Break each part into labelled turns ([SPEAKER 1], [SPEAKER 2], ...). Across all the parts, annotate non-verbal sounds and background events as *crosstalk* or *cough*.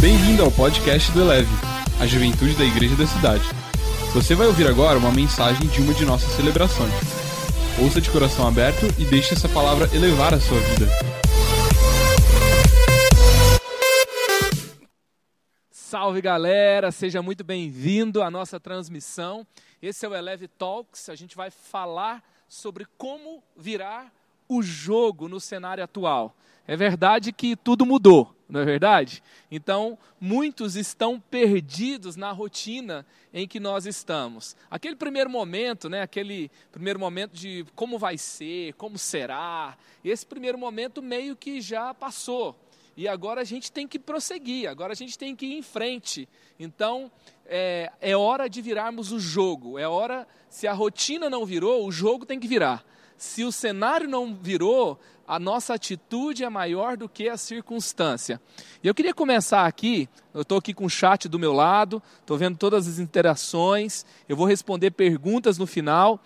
[SPEAKER 1] Bem-vindo ao podcast do Eleve, a juventude da igreja da cidade. Você vai ouvir agora uma mensagem de uma de nossas celebrações. Ouça de coração aberto e deixe essa palavra elevar a sua vida.
[SPEAKER 2] Salve galera, seja muito bem-vindo à nossa transmissão. Esse é o Eleve Talks. A gente vai falar sobre como virar o jogo no cenário atual. É verdade que tudo mudou, não é verdade? Então, muitos estão perdidos na rotina em que nós estamos. Aquele primeiro momento, né, aquele primeiro momento de como vai ser, como será, esse primeiro momento meio que já passou. E agora a gente tem que prosseguir, agora a gente tem que ir em frente. Então, é, é hora de virarmos o jogo, é hora, se a rotina não virou, o jogo tem que virar. Se o cenário não virou, a nossa atitude é maior do que a circunstância. E eu queria começar aqui, eu estou aqui com o chat do meu lado, estou vendo todas as interações, eu vou responder perguntas no final.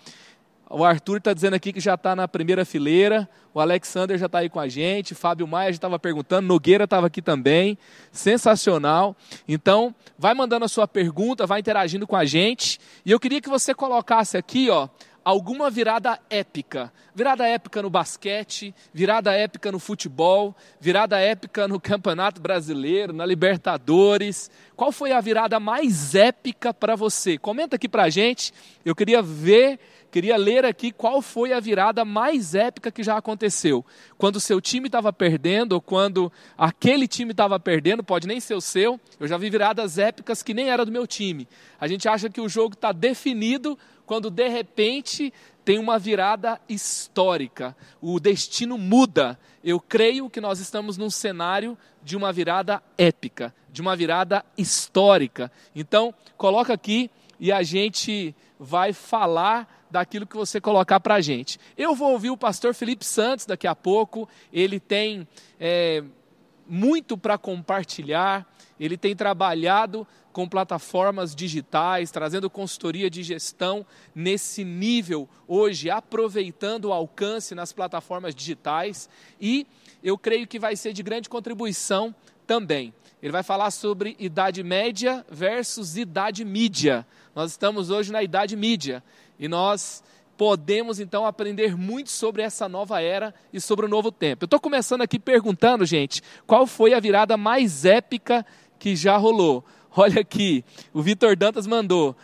[SPEAKER 2] O Arthur está dizendo aqui que já está na primeira fileira, o Alexander já está aí com a gente, Fábio Maia já estava perguntando, Nogueira estava aqui também, sensacional. Então, vai mandando a sua pergunta, vai interagindo com a gente, e eu queria que você colocasse aqui, ó, alguma virada épica. Virada épica no basquete, virada épica no futebol, virada épica no Campeonato Brasileiro, na Libertadores. Qual foi a virada mais épica para você? Comenta aqui para a gente. Eu queria ver, queria ler aqui qual foi a virada mais épica que já aconteceu. Quando o seu time estava perdendo, ou quando aquele time estava perdendo, pode nem ser o seu. Eu já vi viradas épicas que nem era do meu time. A gente acha que o jogo está definido quando de repente tem uma virada histórica, o destino muda. Eu creio que nós estamos num cenário de uma virada épica, de uma virada histórica. Então, coloca aqui e a gente vai falar daquilo que você colocar para a gente. Eu vou ouvir o pastor Felipe Santos daqui a pouco, ele tem é, muito para compartilhar, ele tem trabalhado com plataformas digitais, trazendo consultoria de gestão nesse nível hoje, aproveitando o alcance nas plataformas digitais e eu creio que vai ser de grande contribuição também. Ele vai falar sobre idade média versus idade mídia. Nós estamos hoje na idade mídia e nós podemos então aprender muito sobre essa nova era e sobre o novo tempo. Eu estou começando aqui perguntando, gente, qual foi a virada mais épica que já rolou? Olha aqui, o Vitor Dantas mandou.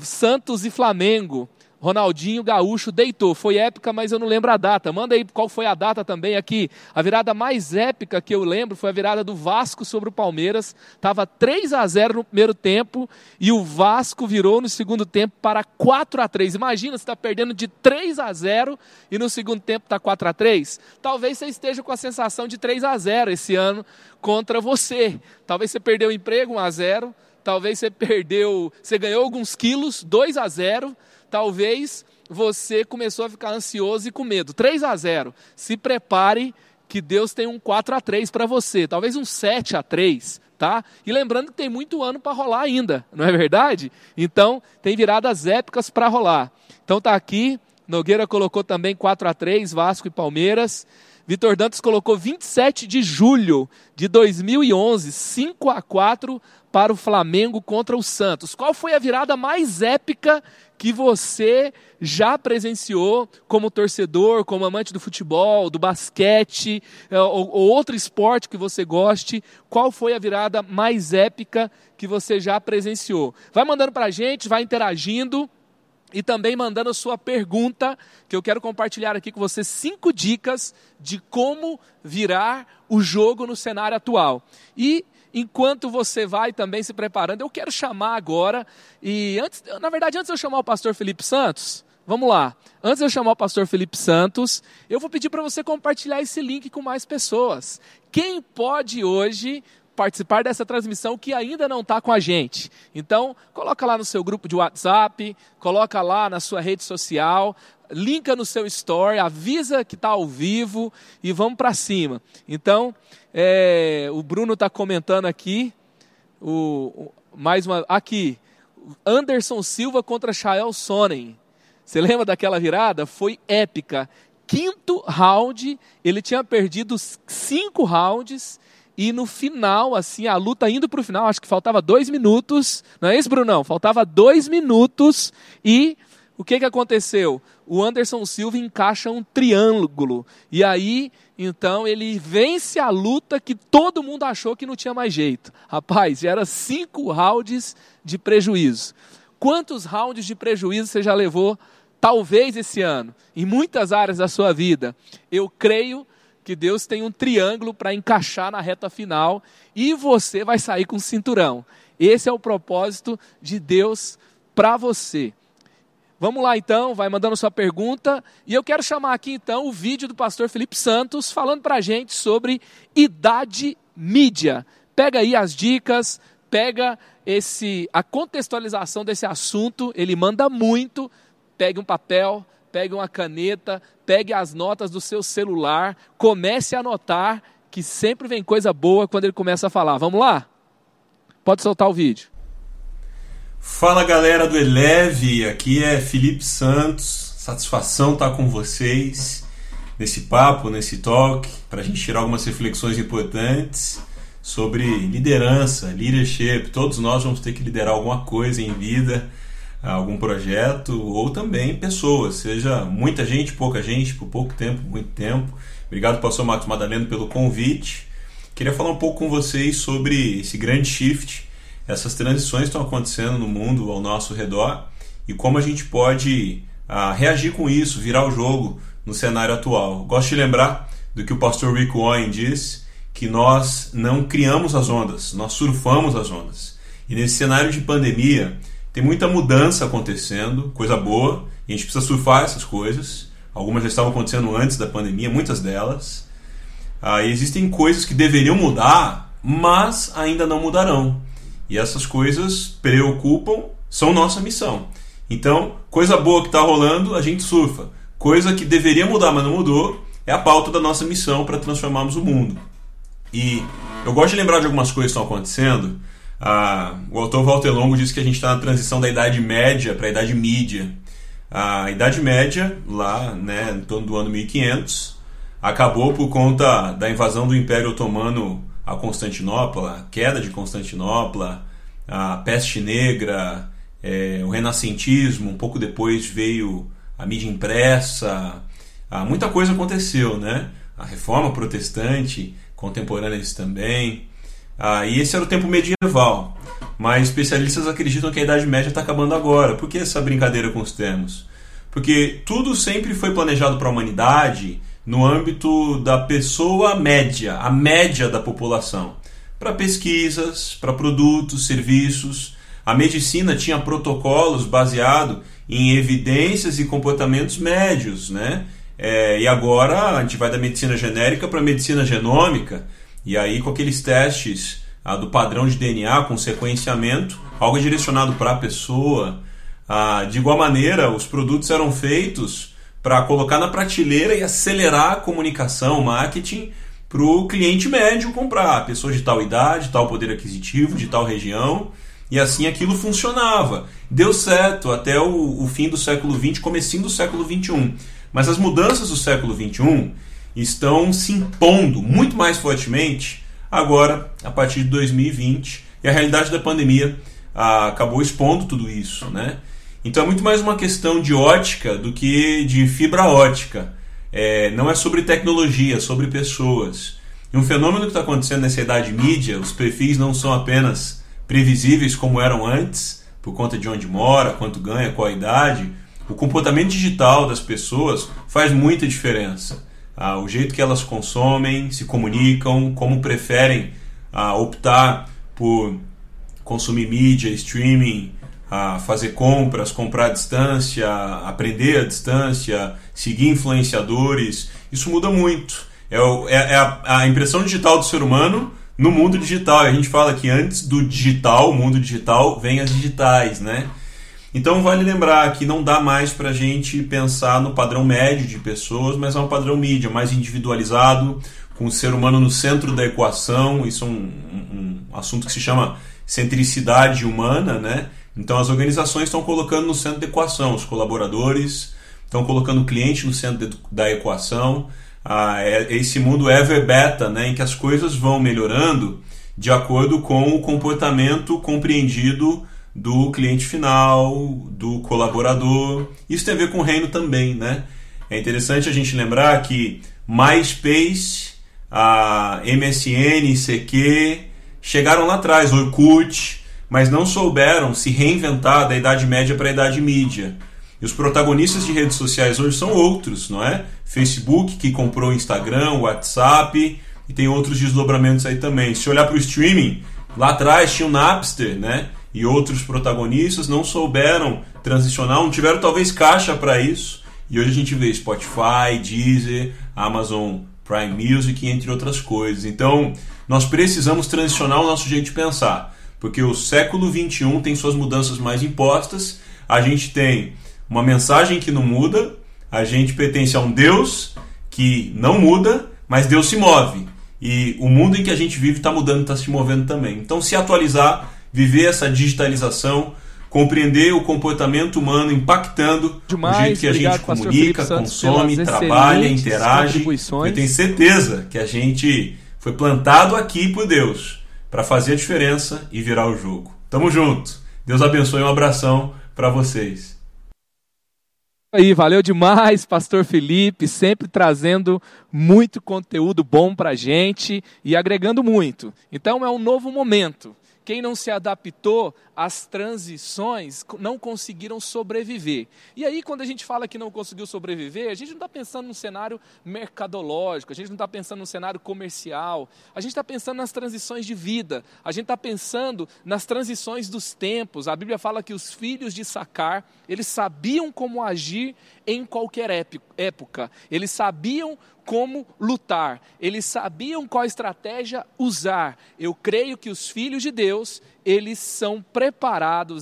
[SPEAKER 2] Santos e Flamengo. Ronaldinho Gaúcho deitou. Foi épica, mas eu não lembro a data. Manda aí qual foi a data também aqui. A virada mais épica que eu lembro foi a virada do Vasco sobre o Palmeiras. Tava 3 a 0 no primeiro tempo e o Vasco virou no segundo tempo para 4 a 3. Imagina, você está perdendo de 3 a 0 e no segundo tempo está 4 a 3. Talvez você esteja com a sensação de 3 a 0 esse ano contra você. Talvez você perdeu o emprego 1 a 0. Talvez você perdeu, você ganhou alguns quilos, 2 a 0 talvez você começou a ficar ansioso e com medo. 3 a 0. Se prepare que Deus tem um 4 a 3 para você, talvez um 7 a 3, tá? E lembrando que tem muito ano para rolar ainda, não é verdade? Então, tem viradas épicas para rolar. Então tá aqui, Nogueira colocou também 4 a 3, Vasco e Palmeiras. Vitor Dantas colocou 27 de julho de 2011, 5 a 4 para o Flamengo contra o Santos. Qual foi a virada mais épica que você já presenciou como torcedor, como amante do futebol, do basquete é, ou, ou outro esporte que você goste? Qual foi a virada mais épica que você já presenciou? Vai mandando para a gente, vai interagindo e também mandando sua pergunta, que eu quero compartilhar aqui com você cinco dicas de como virar o jogo no cenário atual. E enquanto você vai também se preparando, eu quero chamar agora, e antes, na verdade, antes de eu chamar o pastor Felipe Santos, vamos lá. Antes de eu chamar o pastor Felipe Santos, eu vou pedir para você compartilhar esse link com mais pessoas. Quem pode hoje participar dessa transmissão que ainda não está com a gente. Então, coloca lá no seu grupo de WhatsApp, coloca lá na sua rede social, linka no seu story, avisa que está ao vivo e vamos para cima. Então, é, o Bruno está comentando aqui, o, o, mais uma, aqui, Anderson Silva contra Chael Sonnen. Você lembra daquela virada? Foi épica. Quinto round, ele tinha perdido cinco rounds e no final, assim, a luta indo para o final, acho que faltava dois minutos, não é isso, Brunão? Faltava dois minutos e o que, que aconteceu? O Anderson Silva encaixa um triângulo. E aí, então, ele vence a luta que todo mundo achou que não tinha mais jeito. Rapaz, já era cinco rounds de prejuízo. Quantos rounds de prejuízo você já levou, talvez esse ano, em muitas áreas da sua vida? Eu creio que Deus tem um triângulo para encaixar na reta final e você vai sair com cinturão. Esse é o propósito de Deus para você. Vamos lá então, vai mandando sua pergunta. E eu quero chamar aqui então o vídeo do pastor Felipe Santos falando para a gente sobre idade mídia. Pega aí as dicas, pega esse a contextualização desse assunto, ele manda muito. Pegue um papel, pegue uma caneta, pegue as notas do seu celular, comece a anotar que sempre vem coisa boa quando ele começa a falar. Vamos lá? Pode soltar o vídeo.
[SPEAKER 3] Fala galera do Eleve, aqui é Felipe Santos. Satisfação estar com vocês nesse papo, nesse talk, para a gente tirar algumas reflexões importantes sobre liderança, leadership. Todos nós vamos ter que liderar alguma coisa em vida algum projeto ou também pessoas, seja muita gente, pouca gente, por pouco tempo, muito tempo. Obrigado, pastor Marcos Madaleno, pelo convite. Queria falar um pouco com vocês sobre esse grande shift, essas transições estão acontecendo no mundo ao nosso redor e como a gente pode ah, reagir com isso, virar o jogo no cenário atual. Gosto de lembrar do que o pastor Rick Warren diz, que nós não criamos as ondas, nós surfamos as ondas. E nesse cenário de pandemia, tem muita mudança acontecendo, coisa boa, e a gente precisa surfar essas coisas. Algumas já estavam acontecendo antes da pandemia, muitas delas. Ah, existem coisas que deveriam mudar, mas ainda não mudarão. E essas coisas preocupam, são nossa missão. Então, coisa boa que está rolando, a gente surfa. Coisa que deveria mudar, mas não mudou, é a pauta da nossa missão para transformarmos o mundo. E eu gosto de lembrar de algumas coisas que estão acontecendo ah, o autor Walter Longo diz que a gente está na transição da Idade Média para a Idade Mídia. A Idade Média, lá né, em torno do ano 1500, acabou por conta da invasão do Império Otomano a Constantinopla, a queda de Constantinopla, a peste negra, é, o renascentismo, um pouco depois veio a mídia impressa, ah, muita coisa aconteceu, né? A reforma protestante, contemporânea também. Ah, e esse era o tempo medieval. Mas especialistas acreditam que a Idade Média está acabando agora. Por que essa brincadeira com os termos? Porque tudo sempre foi planejado para a humanidade no âmbito da pessoa média, a média da população. Para pesquisas, para produtos, serviços. A medicina tinha protocolos baseados em evidências e comportamentos médios, né? É, e agora a gente vai da medicina genérica para a medicina genômica. E aí, com aqueles testes ah, do padrão de DNA com sequenciamento, algo direcionado para a pessoa. Ah, de igual maneira, os produtos eram feitos para colocar na prateleira e acelerar a comunicação, marketing, para o cliente médio comprar. Pessoa de tal idade, tal poder aquisitivo, de tal região. E assim aquilo funcionava. Deu certo até o, o fim do século XX, comecinho do século XXI. Mas as mudanças do século XXI estão se impondo muito mais fortemente agora, a partir de 2020. E a realidade da pandemia ah, acabou expondo tudo isso. Né? Então é muito mais uma questão de ótica do que de fibra ótica. É, não é sobre tecnologia, é sobre pessoas. E um fenômeno que está acontecendo nessa idade mídia, os perfis não são apenas previsíveis como eram antes, por conta de onde mora, quanto ganha, qual a idade. O comportamento digital das pessoas faz muita diferença ah, o jeito que elas consomem, se comunicam, como preferem ah, optar por consumir mídia, streaming, ah, fazer compras, comprar à distância, aprender à distância, seguir influenciadores. Isso muda muito. É, é, é a, a impressão digital do ser humano no mundo digital. A gente fala que antes do digital, o mundo digital, vem as digitais, né? Então vale lembrar que não dá mais para a gente pensar no padrão médio de pessoas, mas é um padrão mídia mais individualizado, com o ser humano no centro da equação. Isso é um, um, assunto que se chama centricidade humana, né? Então as organizações estão colocando no centro da equação os colaboradores, estão colocando o cliente no centro da equação. ah, é esse mundo ever beta, né, em que as coisas vão melhorando de acordo com o comportamento compreendido do cliente final, do colaborador. Isso tem a ver com o reino também, né? É interessante a gente lembrar que MySpace, a MSN, CQ chegaram lá atrás, Orkut, mas não souberam se reinventar da Idade Média para a Idade Mídia. E os protagonistas de redes sociais hoje são outros, não é? Facebook, que comprou o Instagram, o WhatsApp, e tem outros desdobramentos aí também. Se olhar para o streaming, lá atrás tinha o Napster, né? E outros protagonistas não souberam transicionar, não tiveram talvez caixa para isso. E hoje a gente vê Spotify, Deezer, Amazon Prime Music, entre outras coisas. Então, nós precisamos transicionar o nosso jeito de pensar, porque o século 21 tem suas mudanças mais impostas. A gente tem uma mensagem que não muda, a gente pertence a um Deus que não muda, mas Deus se move. E o mundo em que a gente vive está mudando, está se movendo também. Então, se atualizar, viver essa digitalização, compreender o comportamento humano impactando
[SPEAKER 2] Demais,
[SPEAKER 3] o jeito que a gente comunica, consome, trabalha, interage. Eu tenho certeza que a gente foi plantado aqui por Deus para fazer a diferença e virar o jogo. Tamo junto. Deus abençoe um abração para vocês.
[SPEAKER 2] Aí, valeu demais, Pastor Felipe, sempre trazendo muito conteúdo bom para gente e agregando muito. Então é um novo momento. Quem não se adaptou às transições não conseguiram sobreviver. E aí, quando a gente fala que não conseguiu sobreviver, a gente não está pensando num cenário mercadológico, a gente não está pensando num cenário comercial, a gente está pensando nas transições de vida, a gente está pensando nas transições dos tempos. A Bíblia fala que os filhos de Sacar, eles sabiam como agir em qualquer época, eles sabiam como lutar, eles sabiam qual estratégia usar. Eu creio que os filhos de Deus, eles são preparados,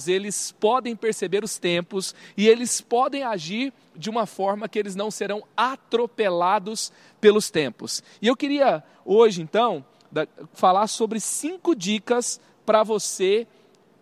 [SPEAKER 2] eles podem perceber os tempos e eles podem agir de uma forma que eles não serão atropelados pelos tempos. E eu queria hoje, então, falar sobre cinco dicas para você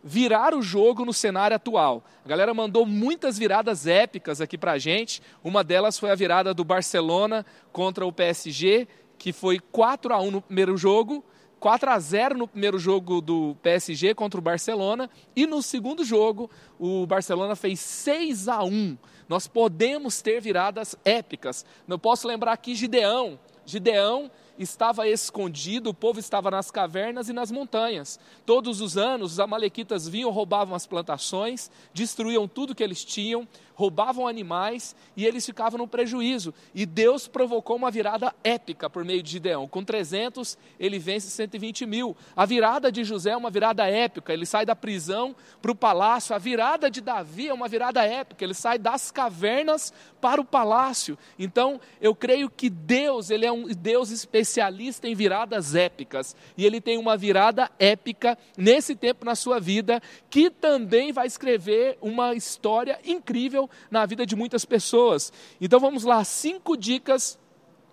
[SPEAKER 2] virar o jogo no cenário atual. A galera mandou muitas viradas épicas aqui para a gente. Uma delas foi a virada do Barcelona contra o PSG, que foi 4 a 1 no primeiro jogo, 4 a 0 no primeiro jogo do PSG contra o Barcelona, e no segundo jogo o Barcelona fez 6 a 1. Nós podemos ter viradas épicas. Não posso lembrar aqui Gideão. Gideão estava escondido, o povo estava nas cavernas e nas montanhas. Todos os anos, os amalequitas vinham, roubavam as plantações, destruíam tudo que eles tinham, roubavam animais e eles ficavam no prejuízo. E Deus provocou uma virada épica por meio de Gideão. Com 300, ele vence 120 mil. A virada de José é uma virada épica, ele sai da prisão para o palácio. A virada de Davi é uma virada épica, ele sai das cavernas para o palácio. Então, eu creio que Deus, ele é um Deus especialista em viradas épicas. E ele tem uma virada épica nesse tempo na sua vida, que também vai escrever uma história incrível na vida de muitas pessoas. Então vamos lá, cinco dicas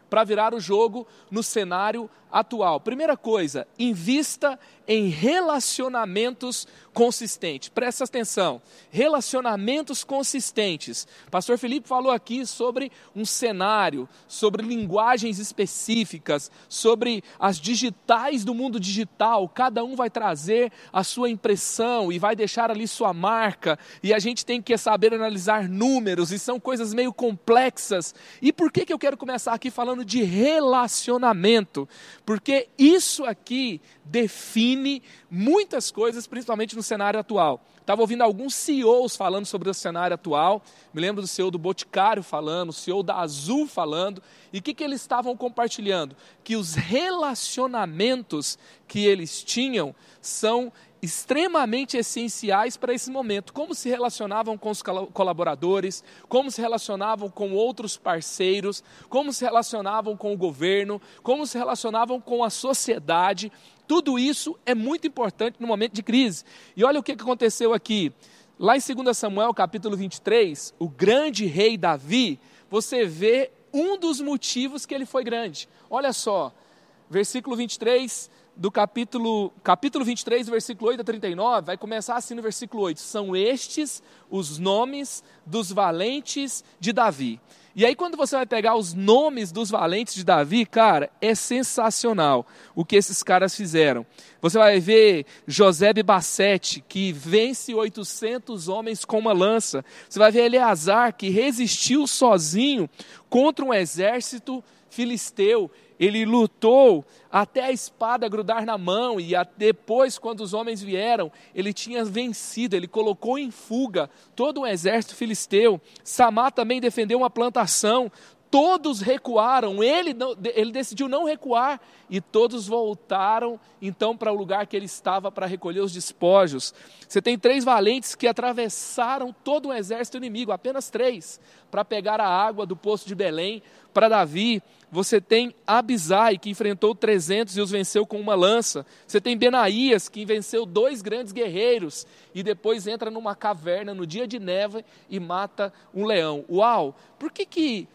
[SPEAKER 2] para virar o jogo no cenário atual. Primeira coisa, invista em relacionamentos consistentes. Presta atenção, relacionamentos consistentes. Pastor Felipe falou aqui sobre um cenário, sobre linguagens específicas, sobre as digitais do mundo digital. Cada um vai trazer a sua impressão e vai deixar ali sua marca. E a gente tem que saber analisar números e são coisas meio complexas. E por que, que eu quero começar aqui falando de relacionamento? Porque isso aqui define muitas coisas, principalmente no cenário atual. Estava ouvindo alguns CEOs falando sobre o cenário atual, me lembro do CEO do Boticário falando, o CEO da Azul falando, e o que, que eles estavam compartilhando? Que os relacionamentos que eles tinham são extremamente essenciais para esse momento. Como se relacionavam com os colaboradores, como se relacionavam com outros parceiros, como se relacionavam com o governo, como se relacionavam com a sociedade. Tudo isso é muito importante no momento de crise. E olha o que aconteceu aqui. Lá em 2 Samuel, capítulo 23, o grande rei Davi, você vê um dos motivos que ele foi grande. Olha só, versículo 23 do capítulo, capítulo 23, versículo 8 a 39, vai começar assim no versículo 8: São estes os nomes dos valentes de Davi. E aí, quando você vai pegar os nomes dos valentes de Davi, cara, é sensacional o que esses caras fizeram. Você vai ver José Bassete, que vence 800 homens com uma lança. Você vai ver Eleazar, que resistiu sozinho contra um exército filisteu ele lutou até a espada grudar na mão, e depois, quando os homens vieram, ele tinha vencido, ele colocou em fuga todo o exército filisteu. Samá também defendeu uma plantação, todos recuaram, ele, ele decidiu não recuar, e todos voltaram então para o lugar que ele estava para recolher os despojos. Você tem três valentes que atravessaram todo o exército inimigo, apenas três, para pegar a água do poço de Belém para Davi. Você tem Abisai, que enfrentou 300 e os venceu com uma lança. Você tem Benaías, que venceu dois grandes guerreiros e depois entra numa caverna no dia de neve e mata um leão. Uau! Por que, que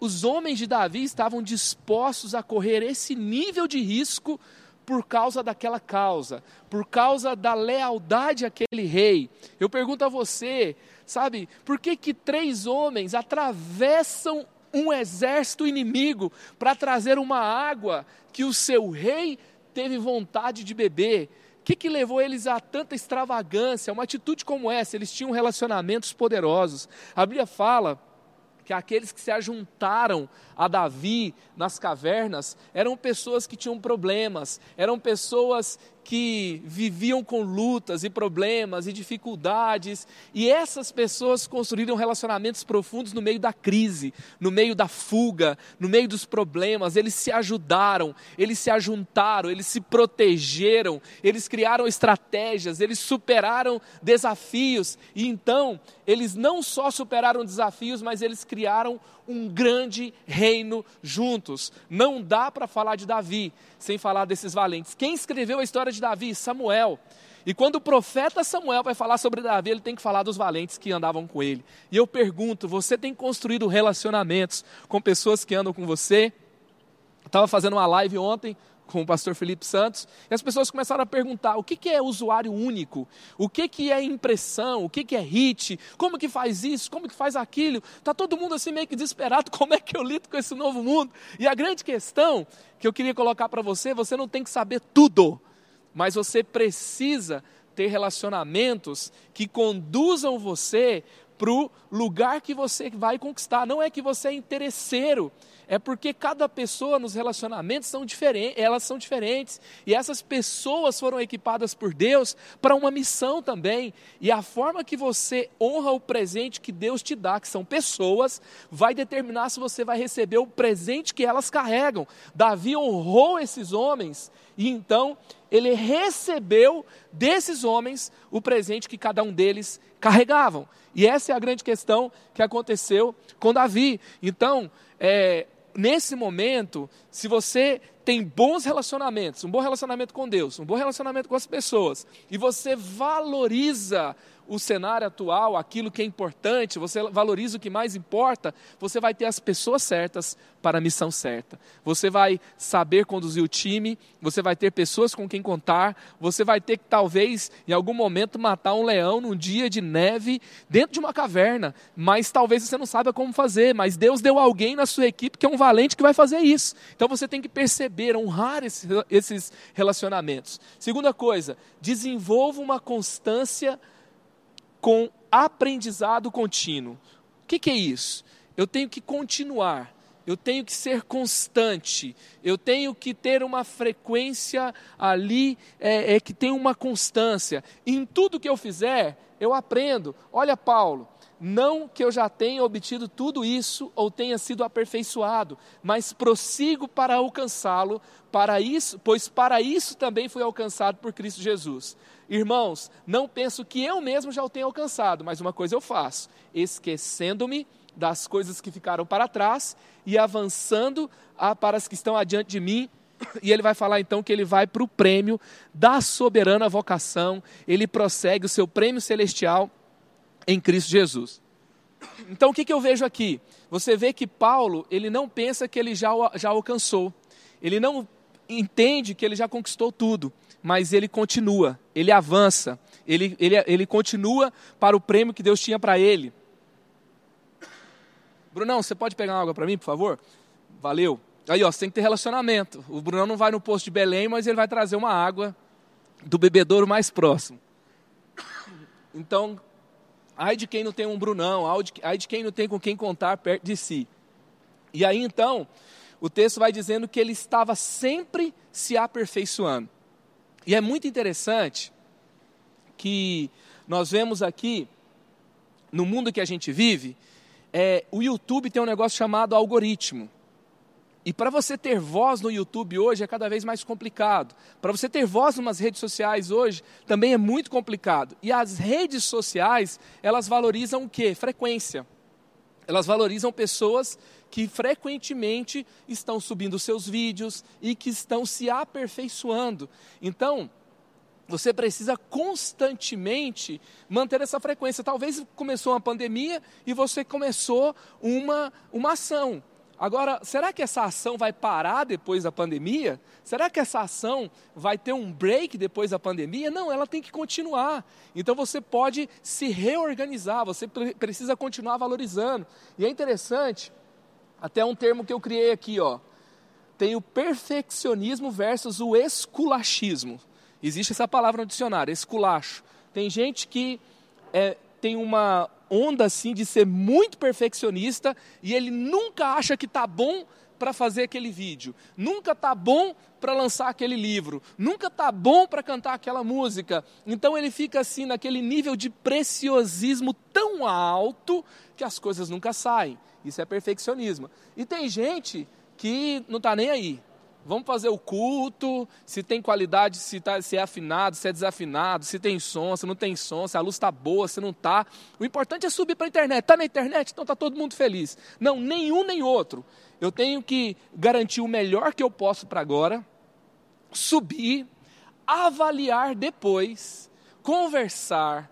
[SPEAKER 2] os homens de Davi estavam dispostos a correr esse nível de risco por causa daquela causa, por causa da lealdade àquele rei. Eu pergunto a você, sabe, por que que três homens atravessam um exército inimigo para trazer uma água que o seu rei teve vontade de beber. O que, que levou eles a tanta extravagância, uma atitude como essa? Eles tinham relacionamentos poderosos. A Bíblia fala que aqueles que se ajuntaram a Davi nas cavernas eram pessoas que tinham problemas, eram pessoas que viviam com lutas e problemas e dificuldades, e essas pessoas construíram relacionamentos profundos no meio da crise, no meio da fuga, no meio dos problemas. Eles se ajudaram, eles se ajuntaram, eles se protegeram, eles criaram estratégias, eles superaram desafios, e então eles não só superaram desafios, mas eles criaram um grande reino juntos. Não dá para falar de Davi sem falar desses valentes. Quem escreveu a história de Davi? Samuel. E quando o profeta Samuel vai falar sobre Davi, ele tem que falar dos valentes que andavam com ele. E eu pergunto: você tem construído relacionamentos com pessoas que andam com você? Estava fazendo uma live ontem com o pastor Felipe Santos, e as pessoas começaram a perguntar o que, que é usuário único, o que, que é impressão, o que, que é hit, como que faz isso, como que faz aquilo. Está todo mundo assim meio que desesperado, *laughs* como é que eu lido com esse novo mundo? E a grande questão que eu queria colocar para você, você não tem que saber tudo, mas você precisa ter relacionamentos que conduzam você para o lugar que você vai conquistar. Não é que você é interesseiro, é porque cada pessoa nos relacionamentos são diferentes, elas são diferentes, e essas pessoas foram equipadas por Deus para uma missão também. E a forma que você honra o presente que Deus te dá, que são pessoas, vai determinar se você vai receber o presente que elas carregam. Davi honrou esses homens e então ele recebeu desses homens o presente que cada um deles carregavam. E essa é a grande questão que aconteceu com Davi. Então, é, nesse momento, se você tem bons relacionamentos, um bom relacionamento com Deus, um bom relacionamento com as pessoas, e você valoriza o cenário atual, aquilo que é importante, você valoriza o que mais importa, você vai ter as pessoas certas para a missão certa. Você vai saber conduzir o time, você vai ter pessoas com quem contar, você vai ter que talvez em algum momento matar um leão num dia de neve dentro de uma caverna, mas talvez você não saiba como fazer, mas Deus deu alguém na sua equipe que é um valente que vai fazer isso. Então você tem que perceber, honrar esses relacionamentos. Segunda coisa, desenvolva uma constância com aprendizado contínuo. O que, que é isso? Eu tenho que continuar, eu tenho que ser constante, eu tenho que ter uma frequência ali é, é, que tem uma constância. Em tudo que eu fizer, eu aprendo. Olha, Paulo, não que eu já tenha obtido tudo isso ou tenha sido aperfeiçoado, mas prossigo para alcançá-lo, para isso, pois para isso também fui alcançado por Cristo Jesus. Irmãos, não penso que eu mesmo já o tenha alcançado, mas uma coisa eu faço, esquecendo-me das coisas que ficaram para trás e avançando para as que estão adiante de mim. E ele vai falar então que ele vai para o prêmio da soberana vocação, ele prossegue o seu prêmio celestial em Cristo Jesus. Então o que, que eu vejo aqui? Você vê que Paulo, ele não pensa que ele já, já alcançou, ele não entende que ele já conquistou tudo, mas ele continua, ele avança, ele, ele, ele continua para o prêmio que Deus tinha para ele. Brunão, você pode pegar uma água para mim, por favor? Valeu. Aí, ó, você tem que ter relacionamento. O Brunão não vai no posto de Belém, mas ele vai trazer uma água do bebedouro mais próximo. Então, ai de quem não tem um Brunão, ai de quem não tem com quem contar perto de si. E aí, então, o texto vai dizendo que ele estava sempre se aperfeiçoando. E é muito interessante que nós vemos aqui, no mundo que a gente vive, é, o YouTube tem um negócio chamado algoritmo. E para você ter voz no YouTube hoje é cada vez mais complicado. Para você ter voz nas redes sociais hoje também é muito complicado. E as redes sociais, elas valorizam o quê? Frequência. Elas valorizam pessoas que frequentemente estão subindo seus vídeos e que estão se aperfeiçoando. Então, você precisa constantemente manter essa frequência. Talvez começou uma pandemia e você começou uma, uma ação. Agora, será que essa ação vai parar depois da pandemia? Será que essa ação vai ter um break depois da pandemia? Não, ela tem que continuar. Então você pode se reorganizar, você precisa continuar valorizando. E é interessante, até um termo que eu criei aqui, ó. Tem o perfeccionismo versus o esculachismo. Existe essa palavra no dicionário, esculacho. Tem gente que é, tem uma onda assim de ser muito perfeccionista e ele nunca acha que está bom para fazer aquele vídeo, nunca está bom para lançar aquele livro, nunca está bom para cantar aquela música. Então ele fica assim naquele nível de preciosismo tão alto que as coisas nunca saem. Isso é perfeccionismo. E tem gente que não está nem aí. Vamos fazer o culto, se tem qualidade, se, tá, se é afinado, se é desafinado, se tem som, se não tem som, se a luz está boa, se não está. O importante é subir para a internet. Está na internet, então está todo mundo feliz. Não, nenhum nem outro. Eu tenho que garantir o melhor que eu posso para agora, subir, avaliar depois, conversar.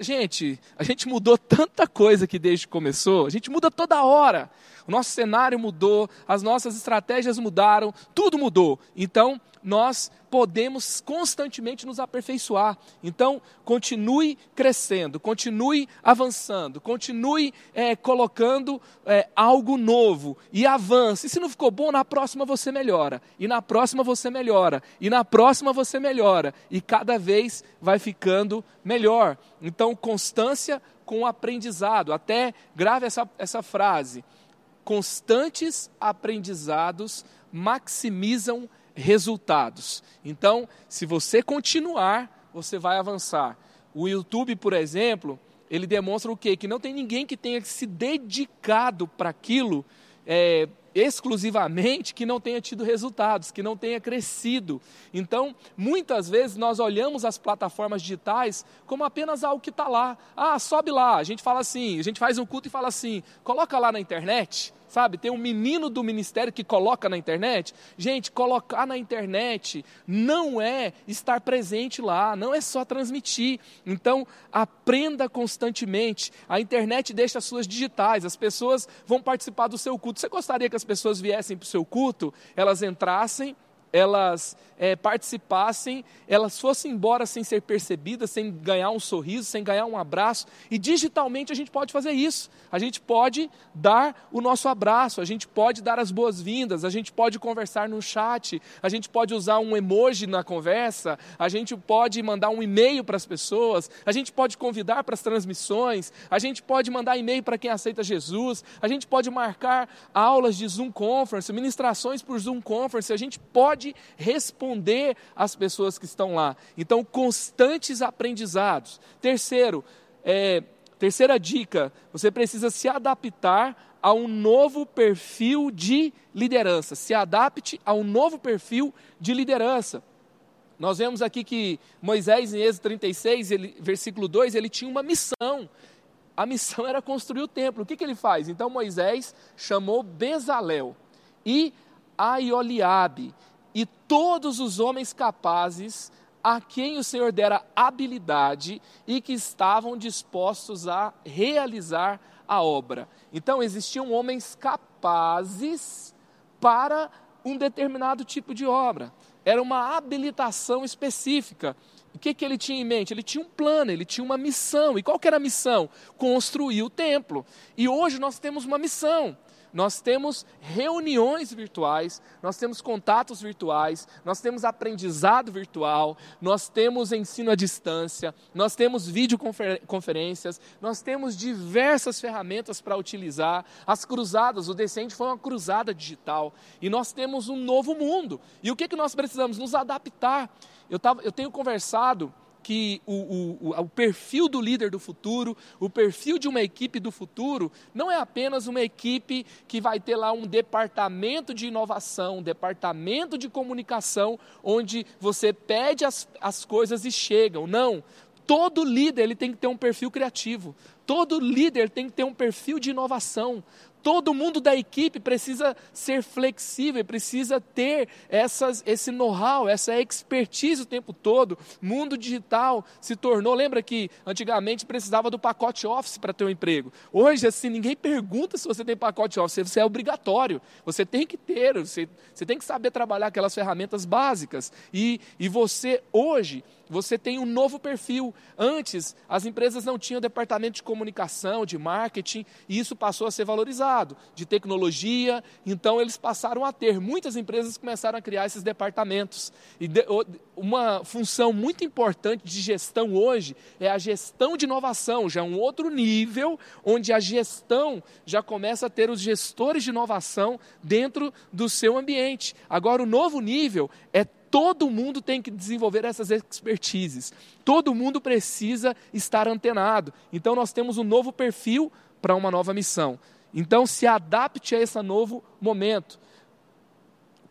[SPEAKER 2] Gente, a gente mudou tanta coisa que desde que começou, a gente muda toda hora o nosso cenário mudou, as nossas estratégias mudaram, tudo mudou. Então, nós podemos constantemente nos aperfeiçoar. Então, continue crescendo, continue avançando, continue é, colocando é, algo novo e avance. E se não ficou bom, na próxima você melhora, e na próxima você melhora, e na próxima você melhora, e cada vez vai ficando melhor. Então, constância com aprendizado. Até grave essa, essa frase constantes aprendizados maximizam resultados. Então, se você continuar, você vai avançar. O YouTube, por exemplo, ele demonstra o quê? Que não tem ninguém que tenha se dedicado para aquilo é, exclusivamente que não tenha tido resultados, que não tenha crescido. Então, muitas vezes nós olhamos as plataformas digitais como apenas algo que está lá. Ah, sobe lá. A gente fala assim, a gente faz um culto e fala assim, coloca lá na internet sabe? Tem um menino do ministério que coloca na internet. Gente, colocar na internet não é estar presente lá, não é só transmitir. Então, aprenda constantemente. A internet deixa as suas digitais, as pessoas vão participar do seu culto. Você gostaria que as pessoas viessem para o seu culto, elas entrassem, elas é, participassem, elas fossem embora sem ser percebidas, sem ganhar um sorriso, sem ganhar um abraço. E digitalmente a gente pode fazer isso. A gente pode dar o nosso abraço, a gente pode dar as boas-vindas, a gente pode conversar no chat, a gente pode usar um emoji na conversa, a gente pode mandar um e-mail para as pessoas, a gente pode convidar para as transmissões, a gente pode mandar e-mail para quem aceita Jesus, a gente pode marcar aulas de Zoom Conference, ministrações por Zoom Conference, a gente pode responder responder às pessoas que estão lá. Então, constantes aprendizados. Terceiro, é, terceira dica: você precisa se adaptar a um novo perfil de liderança. Se adapte a um novo perfil de liderança. Nós vemos aqui que Moisés, em Êxodo 36, ele, versículo 2, ele tinha uma missão. A missão era construir o templo. O que, que ele faz? Então Moisés chamou Bezalel e Aioliabe e todos os homens capazes a quem o Senhor dera habilidade e que estavam dispostos a realizar a obra. Então existiam homens capazes para um determinado tipo de obra. era uma habilitação específica. O que, que ele tinha em mente? Ele tinha um plano, ele tinha uma missão. E qual que era a missão? Construir o templo. E hoje nós temos uma missão nós temos reuniões virtuais, nós temos contatos virtuais, nós temos aprendizado virtual, nós temos ensino à distância, nós temos videoconferências, nós temos diversas ferramentas para utilizar. As cruzadas, o Descende foi uma cruzada digital e nós temos um novo mundo. E o que, que nós precisamos? Nos adaptar. Eu, tava, eu tenho conversado que o, o, o, perfil do líder do futuro, o perfil de uma equipe do futuro, não é apenas uma equipe que vai ter lá um departamento de inovação, um departamento de comunicação, onde você pede as, as coisas e chegam. Não. Todo líder ele tem que ter um perfil criativo. Todo líder tem que ter um perfil de inovação. Todo mundo da equipe precisa ser flexível, precisa ter essas, esse know-how, essa expertise o tempo todo. Mundo digital se tornou. Lembra que antigamente precisava do pacote Office para ter um emprego? Hoje, assim, ninguém pergunta se você tem pacote Office, você é obrigatório. Você tem que ter, você, você tem que saber trabalhar aquelas ferramentas básicas. E, e você, hoje, você tem um novo perfil. Antes, as empresas não tinham departamento de comunicação, de marketing, e isso passou a ser valorizado, de tecnologia, então eles passaram a ter. Muitas empresas começaram a criar esses departamentos. E uma função muito importante de gestão hoje é a gestão de inovação, já é um outro nível, onde a gestão já começa a ter os gestores de inovação dentro do seu ambiente. Agora, o novo nível é Todo mundo tem que desenvolver essas expertises. Todo mundo precisa estar antenado. Então nós temos um novo perfil para uma nova missão. Então se adapte a esse novo momento.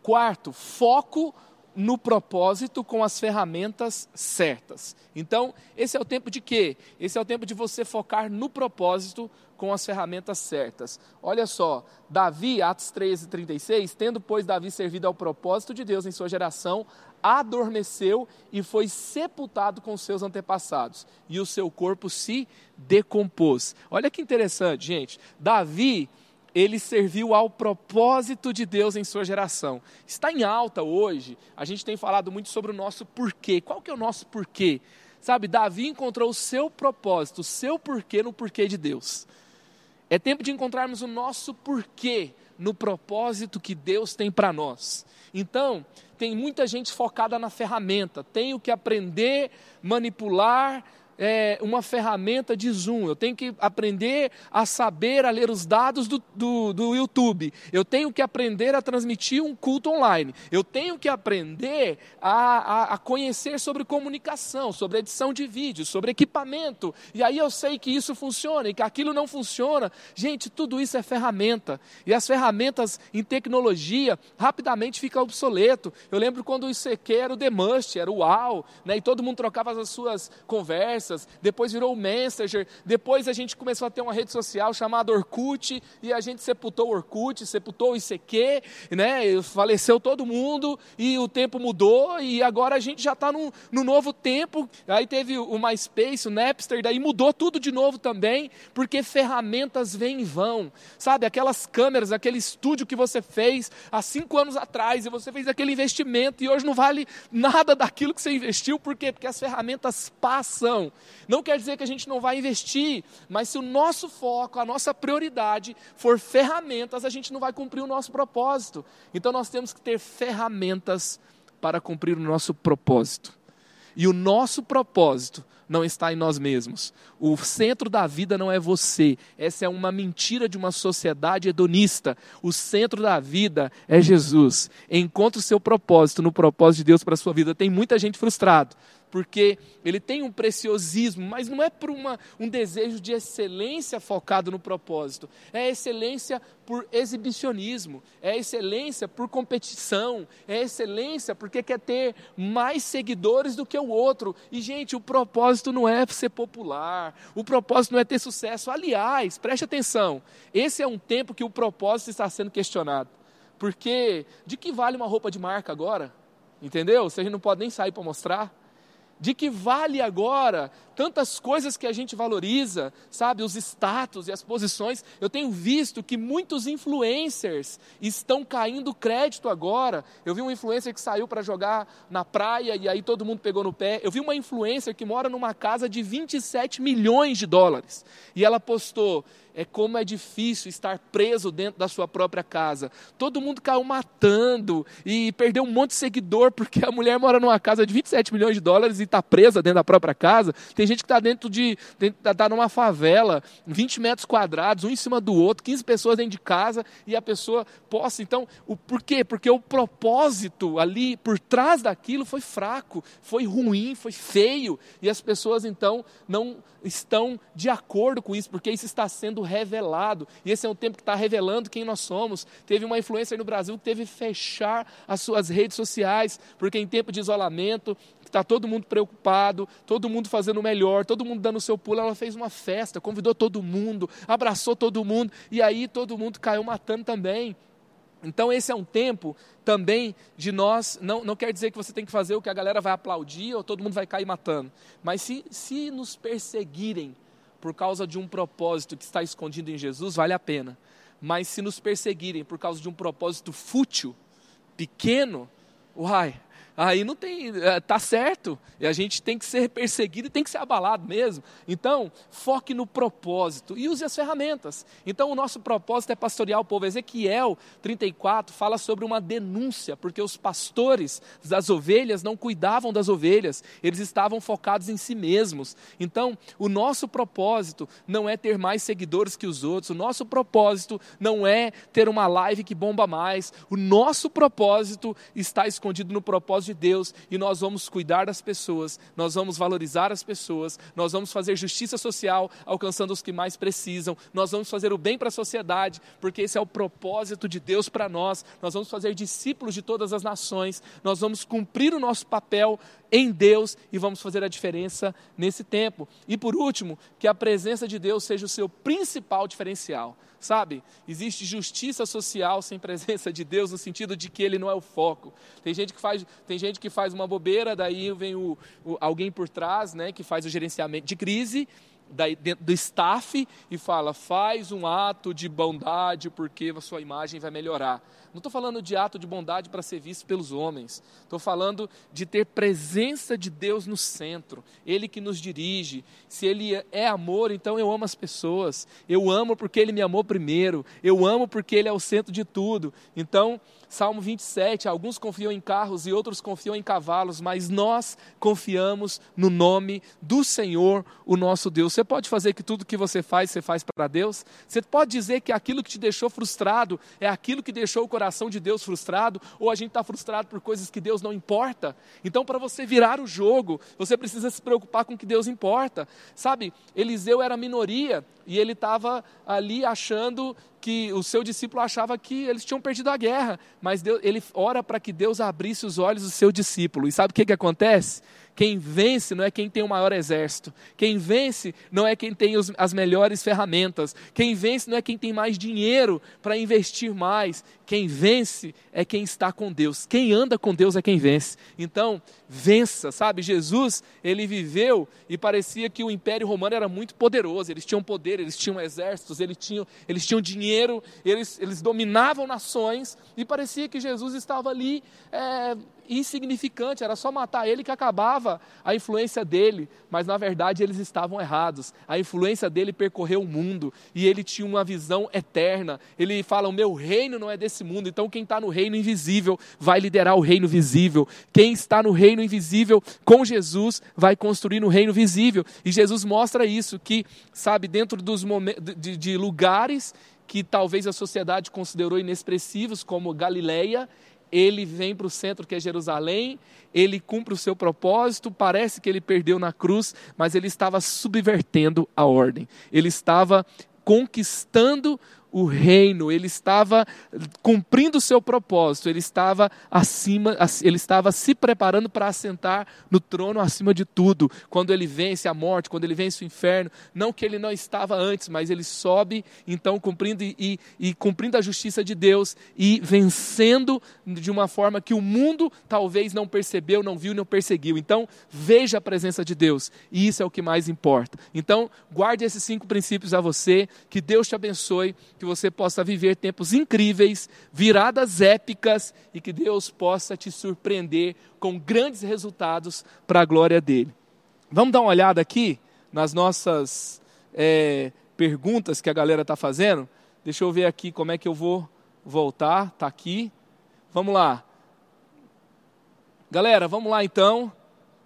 [SPEAKER 2] Quarto, foco no propósito com as ferramentas certas. Então, esse é o tempo de quê? Esse é o tempo de você focar no propósito com as ferramentas certas. Olha só, Davi, Atos 13, 36, tendo, pois, Davi servido ao propósito de Deus em sua geração, adormeceu e foi sepultado com seus antepassados, e o seu corpo se decompôs. Olha que interessante, gente. Davi ele serviu ao propósito de Deus em sua geração. Está em alta hoje, a gente tem falado muito sobre o nosso porquê. Qual que é o nosso porquê? Sabe, Davi encontrou o seu propósito, o seu porquê no porquê de Deus. É tempo de encontrarmos o nosso porquê no propósito que Deus tem para nós. Então, tem muita gente focada na ferramenta, tenho que aprender, manipular, é, uma ferramenta de Zoom, eu tenho que aprender a saber a ler os dados do, do, do, YouTube, eu tenho que aprender a transmitir um culto online, eu tenho que aprender a, a, a conhecer sobre comunicação, sobre edição de vídeo, sobre equipamento, e aí eu sei que isso funciona e que aquilo não funciona. Gente, tudo isso é ferramenta, e as ferramentas em tecnologia rapidamente ficam obsoleto. Eu lembro quando o ICQ era o The Must, era o UAU, né, e todo mundo trocava as suas conversas conversas, depois virou o Messenger, depois a gente começou a ter uma rede social chamada Orkut, e a gente sepultou o Orkut, sepultou o ICQ, né? faleceu todo mundo, e o tempo mudou, e agora a gente já está no, no novo tempo, aí teve o MySpace, o Napster, daí mudou tudo de novo também, porque ferramentas vêm e vão, sabe, aquelas câmeras, aquele estúdio que você fez há cinco anos atrás, e você fez aquele investimento, e hoje não vale nada daquilo que você investiu, por quê? Porque as ferramentas passam, não quer dizer que a gente não vai investir, mas se o nosso foco, a nossa prioridade for ferramentas, a gente não vai cumprir o nosso propósito. Então nós temos que ter ferramentas para cumprir o nosso propósito. E o nosso propósito não está em nós mesmos. O centro da vida não é você. Essa é uma mentira de uma sociedade hedonista. O centro da vida é Jesus. Encontre o seu propósito no propósito de Deus para a sua vida. Tem muita gente frustrada porque ele tem um preciosismo, mas não é por uma, um desejo de excelência focado no propósito, é excelência por exibicionismo, é excelência por competição, é excelência porque quer ter mais seguidores do que o outro. E, gente, o propósito não é ser popular, o propósito não é ter sucesso. Aliás, preste atenção, esse é um tempo que o propósito está sendo questionado. Porque de que vale uma roupa de marca agora? Entendeu? Se a gente não pode nem sair para mostrar de que vale agora tantas coisas que a gente valoriza, sabe, os status e as posições. Eu tenho visto que muitos influencers estão caindo crédito agora. Eu vi um influencer que saiu para jogar na praia e aí todo mundo pegou no pé. Eu vi uma influencer que mora numa casa de 27 milhões de dólares e ela postou: é como é difícil estar preso dentro da sua própria casa. Todo mundo caiu matando e perdeu um monte de seguidor *laughs* porque a mulher mora numa casa de 27 milhões de dólares e está presa dentro da própria casa. Tem gente que está dentro de. está numa favela, 20 metros quadrados, um em cima do outro, 15 pessoas dentro de casa e a pessoa possa. Então, o, por quê? Porque o propósito ali por trás daquilo foi fraco, foi ruim, foi feio e as pessoas então não estão de acordo com isso, porque isso está sendo revelado. E esse é um tempo que está revelando quem nós somos. Teve uma influência no Brasil que teve que fechar as suas redes sociais, porque em tempo de isolamento, está todo mundo preocupado, todo mundo fazendo o melhor, todo mundo dando o seu pulo. Ela fez uma festa, convidou todo mundo, abraçou todo mundo, e aí todo mundo caiu matando também. Então, esse é um tempo também de nós. Não, não quer dizer que você tem que fazer o que a galera vai aplaudir ou todo mundo vai cair matando. Mas se, se nos perseguirem por causa de um propósito que está escondido em Jesus, vale a pena. Mas se nos perseguirem por causa de um propósito fútil, pequeno, uai, aí não tem, é, tá certo. E a gente tem que ser perseguido e tem que ser abalado mesmo. Então, foque no propósito e use as ferramentas. Então, o nosso propósito é pastorear o povo. Ezequiel 34 fala sobre uma denúncia, porque os pastores das ovelhas não cuidavam das ovelhas, eles estavam focados em si mesmos. Então, o nosso propósito não é ter mais seguidores que os outros, o nosso propósito não é ter uma live que bomba mais, o nosso propósito está escondido no propósito de Deus e nós vamos cuidar das pessoas, nós vamos valorizar as pessoas, nós vamos fazer justiça social alcançando os que mais precisam, nós vamos fazer o bem para a sociedade, porque esse é o propósito de Deus para nós. Nós vamos fazer discípulos de todas as nações, nós vamos cumprir o nosso papel em Deus e vamos fazer a diferença nesse tempo. E por último, que a presença de Deus seja o seu principal diferencial. Sabe, existe justiça social sem presença de Deus no sentido de que ele não é o foco. Tem gente que faz, tem gente que faz uma bobeira, daí vem o, o alguém por trás, né, que faz o gerenciamento de crise da, do staff e fala: faz um ato de bondade porque a sua imagem vai melhorar. Não estou falando de ato de bondade para ser visto pelos homens. Estou falando de ter presença de Deus no centro. Ele que nos dirige. Se Ele é amor, então eu amo as pessoas. Eu amo porque Ele me amou primeiro. Eu amo porque Ele é o centro de tudo. Então, Salmo 27, alguns confiam em carros e outros confiam em cavalos, mas nós confiamos no nome do Senhor, o nosso Deus. Você pode fazer que tudo que você faz, você faz para Deus? Você pode dizer que aquilo que te deixou frustrado é aquilo que deixou o coração de Deus frustrado? Ou a gente está frustrado por coisas que Deus não importa? Então, para você virar o jogo, você precisa se preocupar com o que Deus importa. Sabe, Eliseu era minoria e ele estava ali achando que o seu discípulo achava que eles tinham perdido a guerra, mas Deus, ele ora para que Deus abrisse os olhos do seu discípulo. E sabe o que, que acontece? Quem vence não é quem tem o maior exército. Quem vence não é quem tem os, as melhores ferramentas. Quem vence não é quem tem mais dinheiro para investir mais. Quem vence é quem está com Deus. Quem anda com Deus é quem vence. Então, vença, sabe? Jesus, ele viveu e parecia que o Império Romano era muito poderoso. Eles tinham poder, eles tinham exércitos, eles tinham, eles tinham dinheiro, eles, eles dominavam nações e parecia que Jesus estava ali é, insignificante, era só matar ele que acabava a influência dele, mas na verdade eles estavam errados. A influência dele percorreu o mundo e ele tinha uma visão eterna. Ele fala: O meu reino não é desse mundo, então quem está no reino invisível vai liderar o reino visível. Quem está no reino invisível com Jesus vai construir no reino visível. E Jesus mostra isso, que, sabe, dentro dos de, de lugares que talvez a sociedade considerou inexpressivos, como Galileia, ele vem para o centro que é Jerusalém, ele cumpre o seu propósito, parece que ele perdeu na cruz, mas ele estava subvertendo a ordem, ele estava conquistando o reino, ele estava cumprindo o seu propósito, ele estava acima, ele estava se preparando para assentar no trono acima de tudo. Quando ele vence a morte, quando ele vence o inferno, não que ele não estava antes, mas ele sobe, então cumprindo e, e cumprindo a justiça de Deus e vencendo de uma forma que o mundo talvez não percebeu, não viu, não perseguiu. Então, veja a presença de Deus, e isso é o que mais importa. Então, guarde esses cinco princípios a você, que Deus te abençoe, que você possa viver tempos incríveis, viradas épicas e que Deus possa te surpreender com grandes resultados para a glória dele. Vamos dar uma olhada aqui nas nossas é, perguntas que a galera está fazendo. Deixa eu ver aqui como é que eu vou voltar. Está aqui. Vamos lá. Galera, vamos lá então.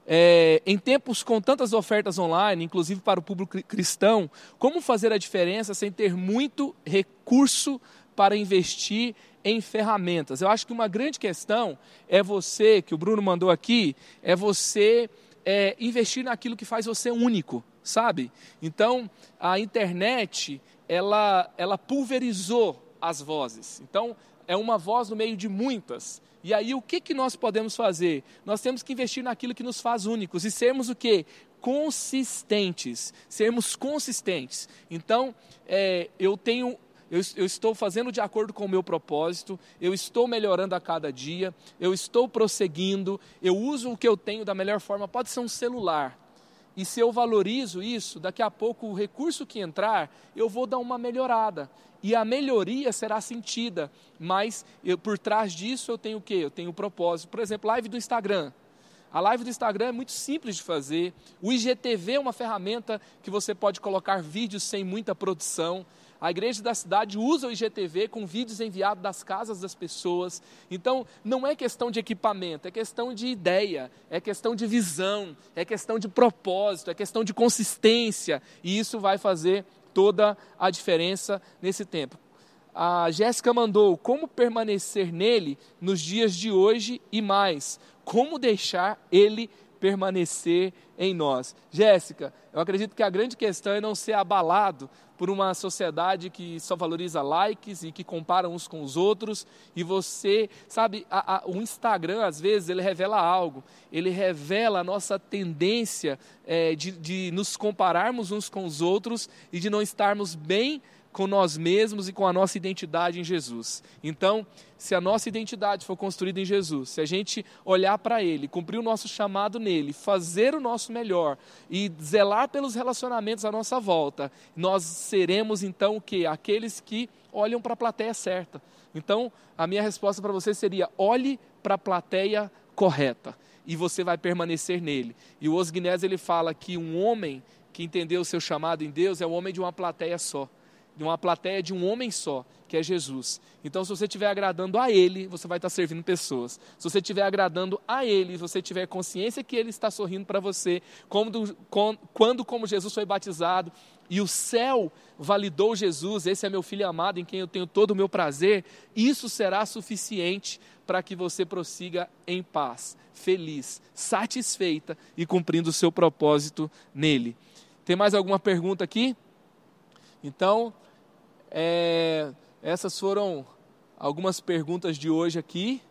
[SPEAKER 2] É, em tempos com tantas ofertas online, inclusive para o público cristão, como fazer a diferença sem ter muito recurso para investir em ferramentas? Eu acho que uma grande questão é você, que o Bruno mandou aqui, é você é, investir naquilo que faz você único, sabe? Então, a internet, ela, ela pulverizou as vozes. Então, é uma voz no meio de muitas. E aí o que, que nós podemos fazer? Nós temos que investir naquilo que nos faz únicos e sermos o quê? Consistentes. Sermos consistentes. Então, é, eu tenho eu, eu, estou fazendo de acordo com o meu propósito, eu estou melhorando a cada dia, eu estou prosseguindo, eu uso o que eu tenho da melhor forma. Pode ser um celular. E se eu valorizo isso, daqui a pouco o recurso que entrar, eu vou dar uma melhorada e a melhoria será sentida, mas eu, por trás disso eu tenho o quê? Eu tenho o um propósito. Por exemplo, live do Instagram. A live do Instagram é muito simples de fazer. O IGTV é uma ferramenta que você pode colocar vídeos sem muita produção. A igreja da cidade usa o IGTV com vídeos enviados das casas das pessoas. Então, não é questão de equipamento, é questão de ideia, é questão de visão, é questão de propósito, é questão de consistência. E isso vai fazer toda a diferença nesse tempo. A Jéssica mandou como permanecer nele nos dias de hoje e mais, como deixar ele permanecer em nós. Jéssica, eu acredito que a grande questão é não ser abalado por uma sociedade que só valoriza likes e que compara uns com os outros. E você, sabe, a, a, o Instagram, às vezes, ele revela algo. Ele revela a nossa tendência é, de, de nos compararmos uns com os outros e de não estarmos bem com nós mesmos e com a nossa identidade em Jesus. Então, se a nossa identidade for construída em Jesus, se a gente olhar para Ele, cumprir o nosso chamado nele, fazer o nosso melhor e zelar pelos relacionamentos à nossa volta, nós seremos então o que? Aqueles que olham para a plateia certa. Então, a minha resposta para você seria: olhe para a plateia correta e você vai permanecer nele. E o Osgnez ele fala que um homem que entendeu o seu chamado em Deus é o homem de uma plateia só de uma plateia de um homem só, que é Jesus. Então, se você estiver agradando a Ele, você vai estar servindo pessoas. Se você estiver agradando a Ele, você tiver consciência que Ele está sorrindo para você, quando, quando, como Jesus foi batizado, e o céu validou Jesus, esse é meu filho amado, em quem eu tenho todo o meu prazer, isso será suficiente para que você prossiga em paz, feliz, satisfeita e cumprindo o seu propósito nele. Tem mais alguma pergunta aqui? Então, é, essas foram algumas perguntas de hoje aqui.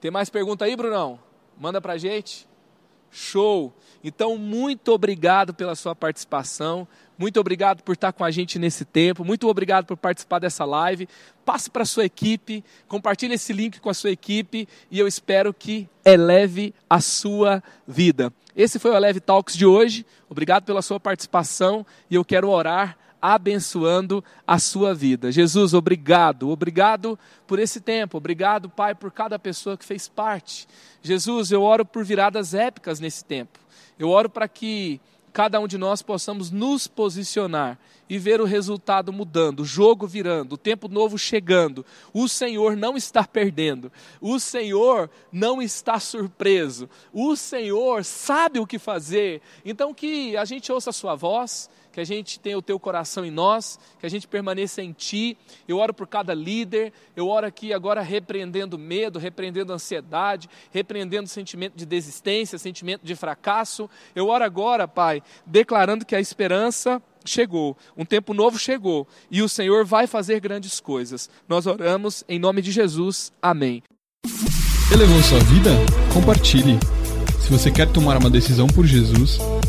[SPEAKER 2] Tem mais pergunta aí, Brunão? Manda pra gente. Show! Então, muito obrigado pela sua participação. Muito obrigado por estar com a gente nesse tempo. Muito obrigado por participar dessa live. Passe para a sua equipe, compartilhe esse link com a sua equipe e eu espero que eleve a sua vida. Esse foi o Eleve Talks de hoje. Obrigado pela sua participação e eu quero orar abençoando a sua vida. Jesus, obrigado, obrigado por esse tempo, obrigado, Pai, por cada pessoa que fez parte. Jesus, eu oro por viradas épicas nesse tempo. Eu oro para que cada um de nós possamos nos posicionar e ver o resultado mudando, o jogo virando, o tempo novo chegando. O Senhor não está perdendo, o Senhor não está surpreso, o Senhor sabe o que fazer. Então, que a gente ouça a Sua voz que a gente tenha o teu coração em nós, que a gente permaneça em ti. Eu oro por cada líder, eu oro aqui agora repreendendo medo, repreendendo ansiedade, repreendendo sentimento de desistência, sentimento de fracasso. Eu oro agora, Pai, declarando que a esperança chegou, um tempo novo chegou, e o Senhor vai fazer grandes coisas. Nós oramos em nome de Jesus. Amém.
[SPEAKER 1] Elevou sua vida? Compartilhe. Se você quer tomar uma decisão por Jesus,